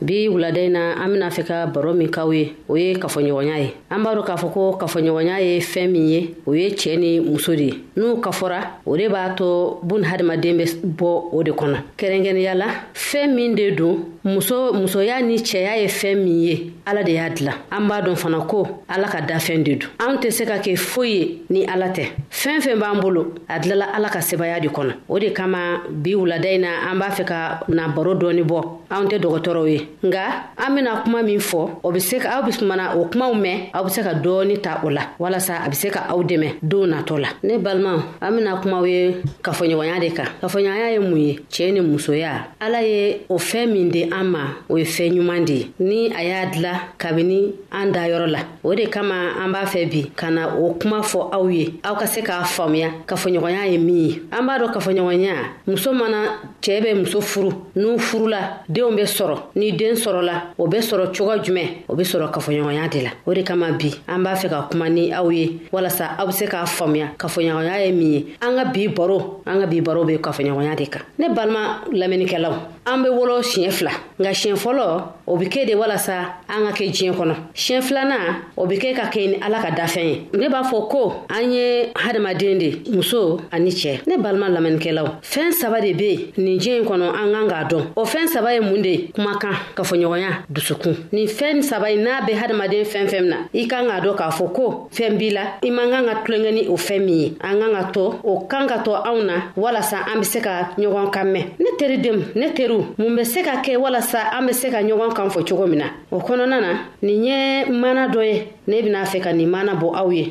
bi wulada in na an bena fɛ ka baro min kaw ye o ye kafoɲɔgɔnya ye an b'a dɔ k'a fɔ ko kafoɲɔgɔnya ye fɛɛn min ye o ye cɛɛ ni muso de ye n'u kafɔra o de b'a to bun hadamaden be bɔ o de kɔnɔ kɛrɛnkɛnɛya la fɛɛn min de don muso musoya ni cɛya ye fɛɛn min ye ala de y'a dilan an b'a dɔn fana ko ala ka dafɛn de don anw tɛ se ka kɛ foyi ye ni ala tɛ fɛɛn fɛn b'an bolo a dilala ala ka sebaya de kɔnɔ o de kama bi wulada in na an b'a fɛ ka na baro dɔɔni bɔ anw tɛ dɔgɔtɔrɔw ye nka an bɛna kuma min fɔ o bɛ se aw bɛ mana o kumaw mɛn aw bɛ se ka dɔɔni ta o la walasa a bɛ se ka aw dɛmɛ don natɔ la ne balimaw an bɛna kumaw ye kafoɲɔgɔnya de kan kafoɲɔgɔnya ye mun ye cɛɛ ni musoya ala ye o fɛn min di an ma o ye fɛn ɲuman de ye ni a y'a dila kabini an dayɔrɔ la o de kama an b'a fɛ bi ka na o kuma fɔ aw ye aw ka se k'a faamuya kafoɲɔgɔnya ye min ye an b'a dɔn kafoɲɔgɔnya muso mana cɛɛ bɛ muso furu n'u furula denw bɛ sɔrɔ ni den sɔrɔla o bɛ sɔrɔ cogoya jumɛn o bɛ sɔrɔ kafoɲɔgɔnya de la o de kama bi an b'a fɛ ka kuma ni aw ye walasa aw be se k'a faamuya kafoɲɔgɔnya ye min ye an ka bi baro an ka bi baro be kafoɲɔgɔnya de kan ne balima lamɛnnikɛlaw an be wolo siɲɛ fila nka siɲɛ fɔlɔ o bɛ kɛ de walasa an ka kɛ diɲɛ kɔnɔ siɲɛ filanan o bɛ kɛ ka kɛ ni ala ka dafɛn ye ne b'a fɔ ko an ye hadamaden de muso ani cɛ ne balima lamɛnnikɛlaw fɛn saba de bɛ yen nin diɲɛ in kɔnɔ an kan k'a dɔn o fɛn saba ye mun de ye kumakan kafoɲɔgɔnya dusukun nin fɛn saba in n'a bɛ hadamaden fɛn fɛn min na i kan k'a dɔn k'a fɔ ko fɛn b'i la i man kan ka tulonkɛ ni o fɛn min ye an kan ka to o kan ka to anw na walasa an bɛ se ka ɲɔgɔn kan mɛn ne teridenw ne teriw mun bɛ se ka kɛ walasa an bɛ se ka ɲɔgɔn kan fɔ cogo min na o kɔnɔna na nin ye mana dɔ ye ne bɛna fɛ ka nin mana bɔ aw ye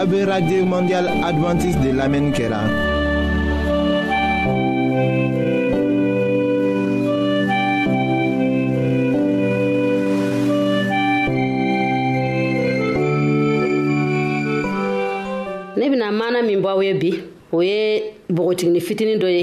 A bɛ radio mondial adventiste de lamɛnni kɛra. ne bɛna maana min bɔ aw ye bi o ye npogotigini fitinin dɔ ye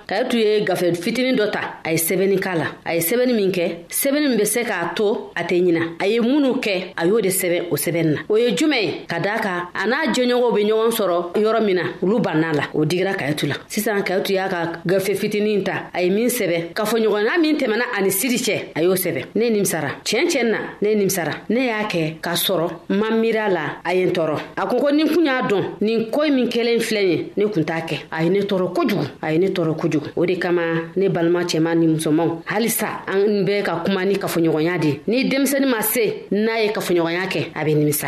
kayitu ye gafe fitinin dɔ ta a ye sɛbɛnni k'a la a ye sɛbɛnni min kɛ sɛbɛnni min bɛ se k'a to a tɛ ɲina a ye minnu kɛ a y'o de sɛbɛn o sɛbɛnni na o ye jumɛn ye ka daa kan a n'a jɛɲɔgɔnw bɛ ɲɔgɔn sɔrɔ yɔrɔ min na olu banna la o digira kayitu la sisan kayitu y'a ka gafe fitinin ta a ye min sɛbɛn kafoɲɔgɔnya min tɛmɛna ani siri cɛ a y'o sɛbɛn ne nimisara tiɲɛ tiɲɛ na ne nimisara ne y'a kɛ k'a sɔrɔ ma miiri a la a ye n tɔɔrɔ a ko ko ni kun y'a dɔn nin ko min kelen filɛ ye ne kun t'a kɛ a ye ne tɔɔrɔ kojugu a ye ne tɔɔrɔ kojugu o de kama ne balima cɛman ni musomanw halisa an bɛ ka kuma ni kafoɲɔgɔnya de ni denmisɛni ma se n'a ye kafoɲɔgɔnya kɛ a bɛ nimisa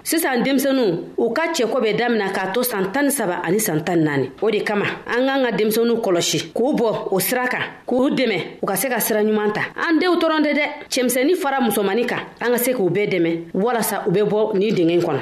sisan denmisɛnuw u ka cɛko bɛ damina k'a to san tan ni saba ani san tan naani o de kama an k'an ka denmisɛnuw kɔlɔsi k'u bɔ o sira kan k'u dɛmɛ u ka se ka sira ɲuman ta an denw tɔrɔn tɛ dɛ cɛmisɛnnin fara musomani kan an ka se k'u bɛɛ dɛmɛ walasa u bɛ bɔ nin dingɛn kɔnɔ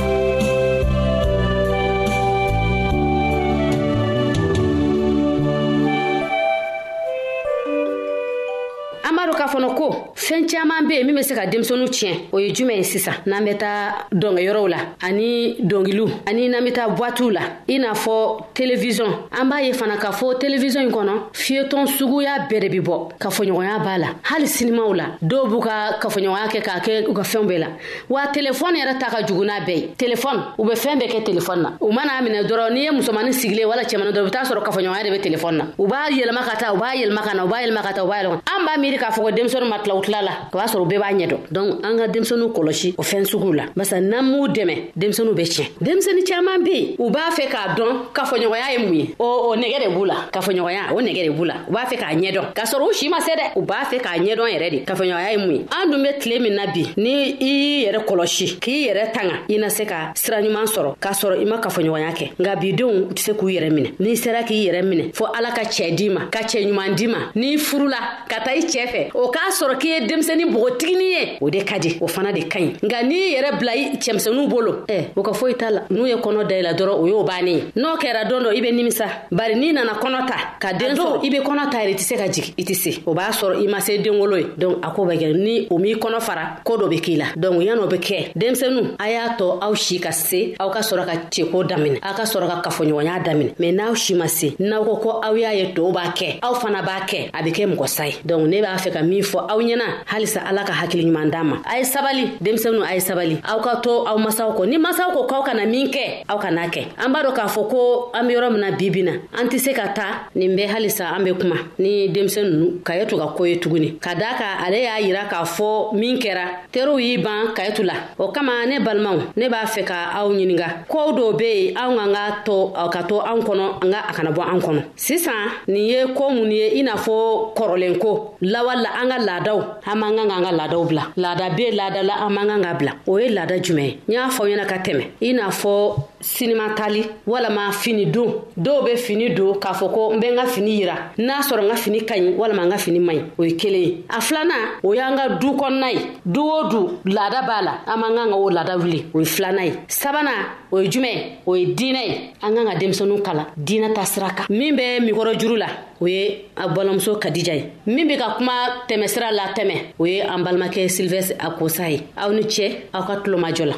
caman be yen min be se ka denmisɛnu tiɲɛ o ye jumɛn ye sisan n'an bɛ taa dɔngɛyɔrɔw la ani dɔngiliw ani n'an be taa bwatiw la i n'a fɔ televizɔn an b'a ye fana k'a fɔ televizɔn ɲi kɔnɔ fiyetɔn suguya bɛɛ de be bɔ kafoɲɔgɔnya b'a la hali sinimaw la dɔw b'u ka kafoɲɔgɔnya kɛ k'a kɛ u ka fɛnw bɛɛ la wa telefɔni yɛrɛ ta ka jugu n'a bɛɛ ye telefɔni u bɛ fɛn bɛɛ kɛ telefɔni na u man'a minɛ dɔrɔn n'i ye musomani sigilen wala cɛmani dɔrɔn u bɛ taa sɔrɔ kafoɲɔgɔnya de bɛ telefɔni na u b'a yɛlɛma ka taa u b'a yɛlɛma ka na u b'a yɛlɛma ka taa u b'a yɛlɛma an b'a miiri k'a fɔ ko denmisɛnninw ma tila u tila la o b'a sɔrɔ u bɛɛ b'a ɲɛ dɔn donc an ka denmisɛnninw kɔlɔsi o fɛn suguw la barisa n'an m'u dɛmɛ denmisɛnninw bɛ tiɲɛ denmisɛnnin caman bɛ yen u b'a fɛ k'a dɔn kafoɲɔgɔnya ye mun ye o o nɛgɛ de b'u la kafoɲɔgɔnya o nɛgɛ de b'u la u b'a fɛ k'a ɲɛdɔn k'a sɔrɔ u si ma se dɛ u b'a fɛ k'a ɲɛdɔn yɛrɛ de kafoɲɔgɔnya ye mun ye an dun be tile min na bi ni i y'i yɛrɛ kɔlɔsi k'i yɛrɛ tanga i na se ka sira ɲuman sɔrɔ k'a sɔrɔ i ma kafoɲɔgɔnya kɛ nka bidenw u tɛ se k'u yɛrɛ minɛ n'i sera k'i yɛrɛ minɛ fɔ ala ka cɛɛ di ma ka cɛɛ ɲuman di ma n'i furula ka taa i cɛɛ fɛ o k'a sɔrɔ k'i ye denmisɛni bogotigini ye o de ka di o fana de ka ɲi nka n'i yɛrɛ bila i cɛmisɛnuw bolo ɛ o ka foyi t'a la n'u ye kɔnɔ dayila dɔrɔn o y'o bannen ye n'o kɛra don dɔ i be nimisa bari n'i nana kɔnɔ ta ka den sɔrɔ i be kɔnɔ ta yɛrɛ i tɛ se ka jigi i tɛ se o b'a sɔrɔ i ma se denwolo ye donc a ko bɛ kɛ ni o m'i kɔnɔ fara ko dɔ be k'i la donc yan'o be kɛ denmisɛnu a y'a tɔ aw si ka se aw ka sɔrɔ ka ceko daminɛ aw ka sɔrɔ ka kafoɲɔgɔnya daminɛ mɛn n'aw si ma se n'aw ko ko aw y'a ye tɔw b'a kɛ aw fana b'a kɛ a be kɛ mɔgɔ sa ye donc ne b'a fɛ ka min fɔ aw ɲɛna halisa ala ka hakili ɲuman d'an ma a ye sabali denmisɛnu a ye sabali aw ka to aw masaw kɔ ni masaw ko k'aw kana min kɛ aw kana kɛ an b'a dɔn k'a fɔ ko an be yɔrɔ min na bibi na an tɛ se ka taa nin bɛ halisa an be kuma ni denmisɛn nunu ka ye to ka ko ye tuguni ka daa ka ale y'a yira k'a fɔ min kɛra teriw y'i ban kayetu la o kama ne balimaw ne b'a fɛ ka aw ɲininga kow dɔw be yen anw k'an ka to ka to anw kɔnɔ an ka a kana bɔ an kɔnɔ sisan nin ye ko mun ye i n'a fɔ kɔrɔlen ko lawala an ka laadaw an man kan k'an ka laadaw bila laada be laada la an man kan ka bila o ye laada jumɛn ye n y'a fɔ ɲɛna ka tɛmɛ i n'a fɔ sinima tali walama fini don dɔw be fini don k'a fɔ ko n bɛ n ka fini yira n'a sɔrɔ n ka fini ka ɲi walama n ka fini man ɲi o ye kelen ye a filanan o y'an ka du kɔnɔna ye du o du laada b'a la an man kan ka o laada wuli o ye filanan ye sabanan o ye jumɛn o ye diinɛ ye an kan ka denmisɛnninw kalan diinɛ ta sira kan min bɛ mikɔrɔ juru la o ye a balimamuso kadija ye min bɛ ka kuma tɛmɛsira la tɛmɛ o ye an balimakɛ silvɛs a kosa ye aw ni cɛ aw ka tulomajɔ la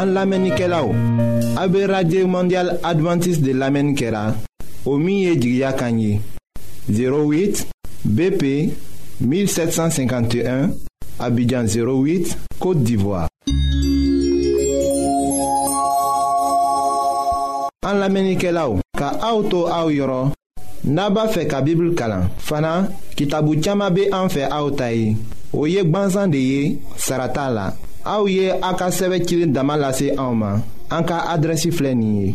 an lamɛnnikɛlaw AB Radio Mondial Adventiste de l'Amen Kera. la o min ye jigiya kan ye 08 BP 1751 Abidjan 08 Côte d'Ivoire. An lamenikelaw ka auto to aw yɔrɔ n'a b'a fɛ ka Bible kalan fana kitabu caaman be an fɛ aw ta ye o ye gwanzan de ye sara t'a la aw ye aw ka sɛbɛ cilen dama lase anw ma an ka adrɛsi filɛ nin ye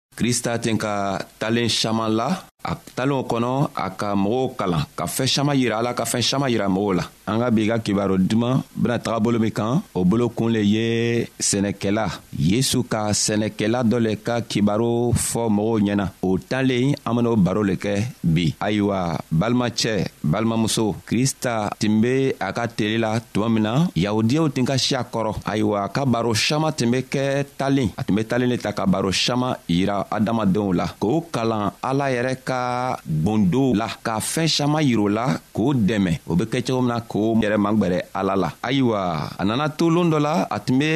krista ten ka talen saman la a talenw kɔnɔ a ka mɔgɔw kalan ka fɛɛn saman yira ala ka fɛɛn saman yira mɔgɔw la an ka bi ka kibaru duman bena taga bolo min kan o bolo kun le ye sɛnɛkɛla yesu ka sɛnɛkɛla dɔ le ka kibaru fɔ mɔgɔw ɲɛna o talen an ben'o baro le kɛ bi ayiwa balimacɛ balimamuso krista tun be a ka tele la tuma min na yahudiyaw tun ka si a kɔrɔ ayiwa a ka baro saman tun be kɛ talen a tun be talen le ta ka baro saman yira adamadenw la k'o kalan ala yɛrɛ ka gbondow la ka fɛɛn saman yir'o la k'o dɛmɛ o be kɛ cogo min na k'o yɛrɛ magwɛrɛ ala la ayiwa a nana to loon dɔ la a tun be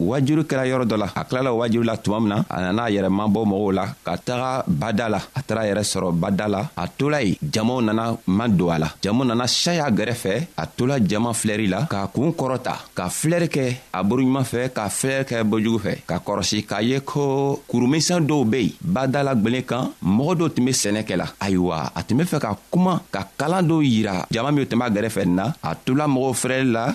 wajuru kɛra yɔrɔ dɔ la a tilala wajuru la tuma min na a nana a yɛrɛ mabɔ mɔgɔw la ka taga bada la a taara yɛrɛ sɔrɔ bada la a tola yen jamaw nana ma don a la jama nana saya gɛrɛfɛ a tola jama filɛri la k'a kuun kɔrɔta ka filɛri kɛ a boroɲuman fɛ ka filɛri kɛ bojugu fɛ ka kɔrɔsi k'a ye ko kurumisan dɔw be yen badala gwelen kan mɔgɔ dɔw tun be sɛnɛ kɛ la ayiwa a tun be fɛ ka kuma ka kalan dɔw yira jama min tun b'a gɛrɛfɛ na a tola mɔgɔw fɛrɛli la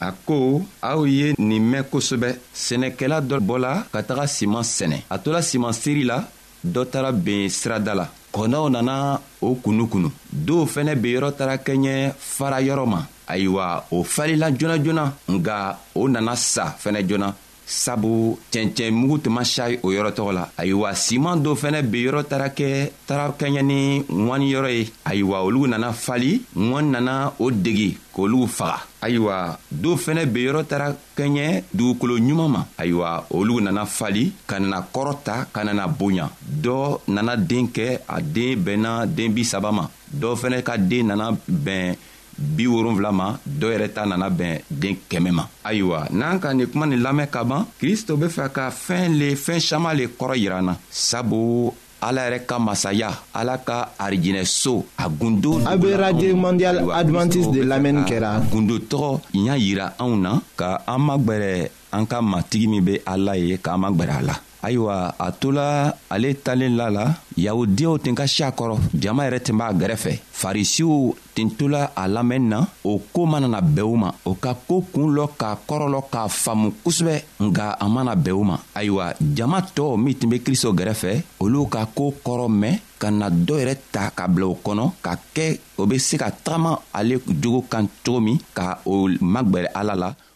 a ko aw ye nin mɛn kosɛbɛ sɛnɛkɛla dɔ bɔla ka taga siman sɛnɛ a tola siman seri la dɔ taara ben sirada la kɔnɔw nana o kunukunu dɔw fɛnɛ be yɔrɔ taara kɛɲɛ fara yɔrɔ ma ayiwa o falila joona joona nga o nana sa fɛnɛ joona sabu cɛncɛn mugu tun ma sayi o yɔrɔ tɔgɔ la ayiwa siman dɔ fɛnɛ be yɔrɔ taara kɛ taara kɛɲɛ ni ŋwani yɔrɔ ye ayiwa olugu nana fali ŋwani nana o degi k'olugu faga ayiwa do fɛnɛ be yɔrɔ taara kɛɲɛ dugukolo ɲuman ma ayiwa olugu nana fali ka nana kɔrɔ ta ka nana bonya dɔ nana den kɛ a den bɛnna den bi saba ma dɔ fɛnɛ ka den nana bɛn bi wolonfila ma dɔ yɛrɛ ta nana bɛn den kɛmɛ ma ayiwa n'an ka nin kuma nin lamɛn ka ban kristo be fɛ ka fɛɛn le fɛɛn saman le kɔrɔ yira na sabu ala yɛrɛ ka masaya ala ka arijinɛso a gundo a be radio mondial advantiste de lamɛnni kɛra gundo tɔgɔ y'a yira anw na ka an magwɛrɛ an ka matigi min be ala ye k'an magwɛrɛ a la ayiwa a tola ale talen la la yahudiyaw tun ka si a kɔrɔ jama yɛrɛ tun b'a gɛrɛfɛ farisiw tun tola a lamɛnni na o ko manana bɛɛ u ma o ka ko kun lɔ k'a kɔrɔlɔ k'a faamu kosɛbɛ nka a mana bɛɛ u ma ayiwa jama tɔɔw min tun be kristo gɛrɛfɛ olu ka ko kɔrɔ mɛn ka na dɔ yɛrɛ ta ka bila o kɔnɔ ka kɛ o be se ka tagama ale jogo kan cogo min ka o magwɛrɛ ala la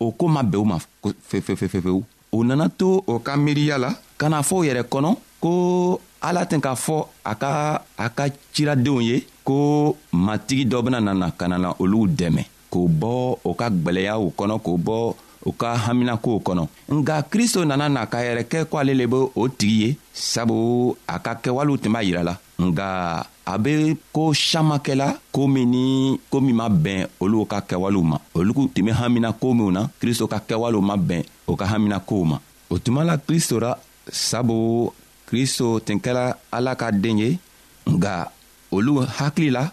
o ko ma bɛn u ma fefefefefewu o nana to o ka miiriya la ka na fɔ o yɛrɛ kɔnɔ ko ala tɛ k'a fɔ a ka a ka ciradenw ye ko matigi dɔ bena nana ka nana olu dɛmɛ k'o bɔ o ka gwɛlɛyaw kɔnɔ k'o bɔ u ka haminakow kɔnɔ nka kristo nana na k'a yɛrɛ kɛ ko ale le be o tigi ye sabu a ka kɛwalew tun b'a yira la nka a bɛ ko samakɛla ko min ni ko min ma bɛn olu ka kɛwalew ma olu tun bɛ hamina ko minw na kristo ka kɛwalew ma bɛn o ka hamina kow ma o tuma la kristo ra sabu kristo tun kɛra ala ka den ye nka olu hakili la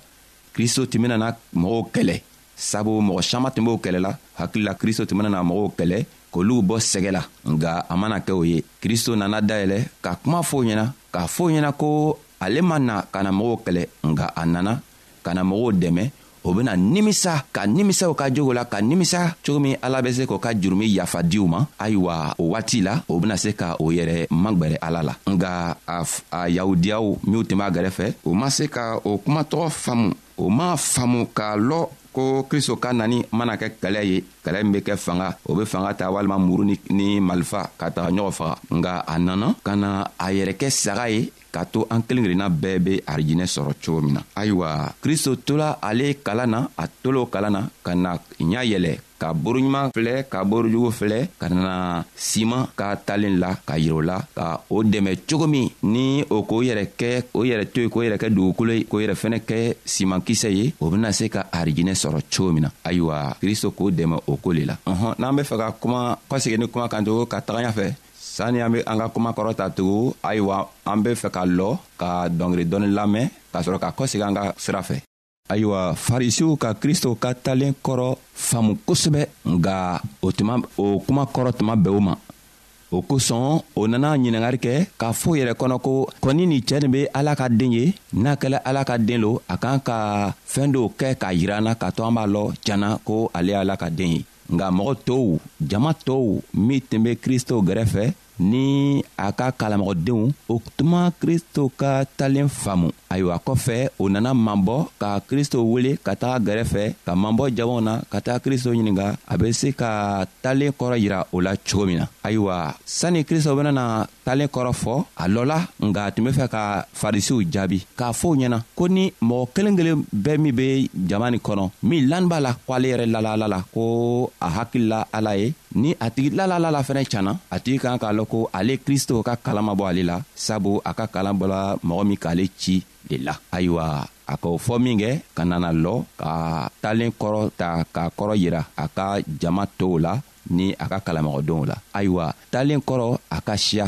kristo tun bɛna mɔgɔw kɛlɛ sabu mɔgɔ saman tun b'o kɛlɛ la hakilila kristo tun bena na mɔgɔw kɛlɛ k'olu bɔ sɛgɛ la nga a mana kɛ o ye kristo nana dayɛlɛ ka kuma fɔo ɲɛna k'a fɔo ɲɛna ko ale ma na ka na mɔgɔw kɛlɛ nga a nana ka na mɔgɔw dɛmɛ o bena nimisa ka nimisaw ka jogo la ka nimisa cogo min ala be se k'o ka jurumi yafa diw ma ayiwa o waati la o bena se ka o yɛrɛ magwɛrɛ ala la nga a yahudiyaw minw tun b'a gɛrɛfɛ u ma se ka o kuma tɔgɔ faamu o m'a faamu k'a lɔ ko kristo ka nani mana kɛ kɛlɛ ye kɛlɛ min be kɛ fanga o be fanga ta walima muru ni malifa ka taga ɲɔgɔn faga nga a nana ka na a yɛrɛ kɛ saga ye k'a to an kelen kelenna bɛɛ be arijinɛ sɔrɔ cogo min na ayiwa kristo tola ale kalan na a tolo kalan na ka na ɲa yɛlɛ ka boroɲuman filɛ ka borojugu filɛ ka na siman ka talen la ka yirɛ o la ka o dɛmɛ cogo min ni o k'o yɛrɛ kɛ o yɛrɛ to ye k'o yɛrɛ kɛ dugukolo ye k'o yɛrɛ fɛnɛ kɛ siman kisɛ ye o bena se ka arijinɛ sɔrɔ cogo min na ayiwa kristo k'o dɛmɛ o ko le la ɔhɔn n'an be fɛ ka kuma kɔsegi ni kuma kan tugu ka taga ɲa fɛ sani an be an ka kuma kɔrɔ ta tugu ayiwa an be fɛ ka lɔ ka dɔngeri dɔɔni lamɛn k'a sɔrɔ ka kɔsegi an ka sira fɛ ayiwa farisiw ka kristo ka talen kɔrɔ faamu kosɛbɛ nka o tuma o kuma kɔrɔ tuma bɛɛ o ma o kosɔn o nana ɲiningari kɛ k'a fɔ yɛrɛ kɔnɔ ko kɔni nin cɛɛ nin be ala ka den ye n'a kɛla ala ka den lo a k'an ka fɛɛn dɔw kɛ k'a yira na k'a to an b'a lɔ janna ko ale ala ka den ye nka mɔgɔ tow jama tow min tun be kristo gɛrɛfɛ ni a ka kalamɔgɔdenw o tuma kristo ka talen faamu ayiwa kɔfɛ o nana mabɔ ka kristo wele ka taga gɛrɛfɛ ka mabɔ jamaw na ka taga kristo ɲininga a be se ka talen kɔrɔ yira o la cogo min na ayiwa sanni kristo benana talen kɔrɔ fɔ a lɔla nga a tun be fɛ ka farisiw jaabi k'a fɔ u ɲɛna ko ni mɔgɔ kelen kelen bɛɛ min be jama nin kɔnɔ min lani b'a la ko ale yɛrɛ lala ala la ko a hakilila ala ye ni a tigi lalalala fɛnɛ canna a tigi kan k'a lɔn ko ale kristo ka kalan ma bɔ ale la sabu a ka kalan bɔla mɔgɔ min k'ale ci de la ayiwa a k'o fɔ minkɛ ka nana lɔ ka talen kɔrɔ ta k'a kɔrɔ yira a ka jama tow la ni a ka kalamɔgɔdenw la ayiwa talen kɔrɔ a ka siya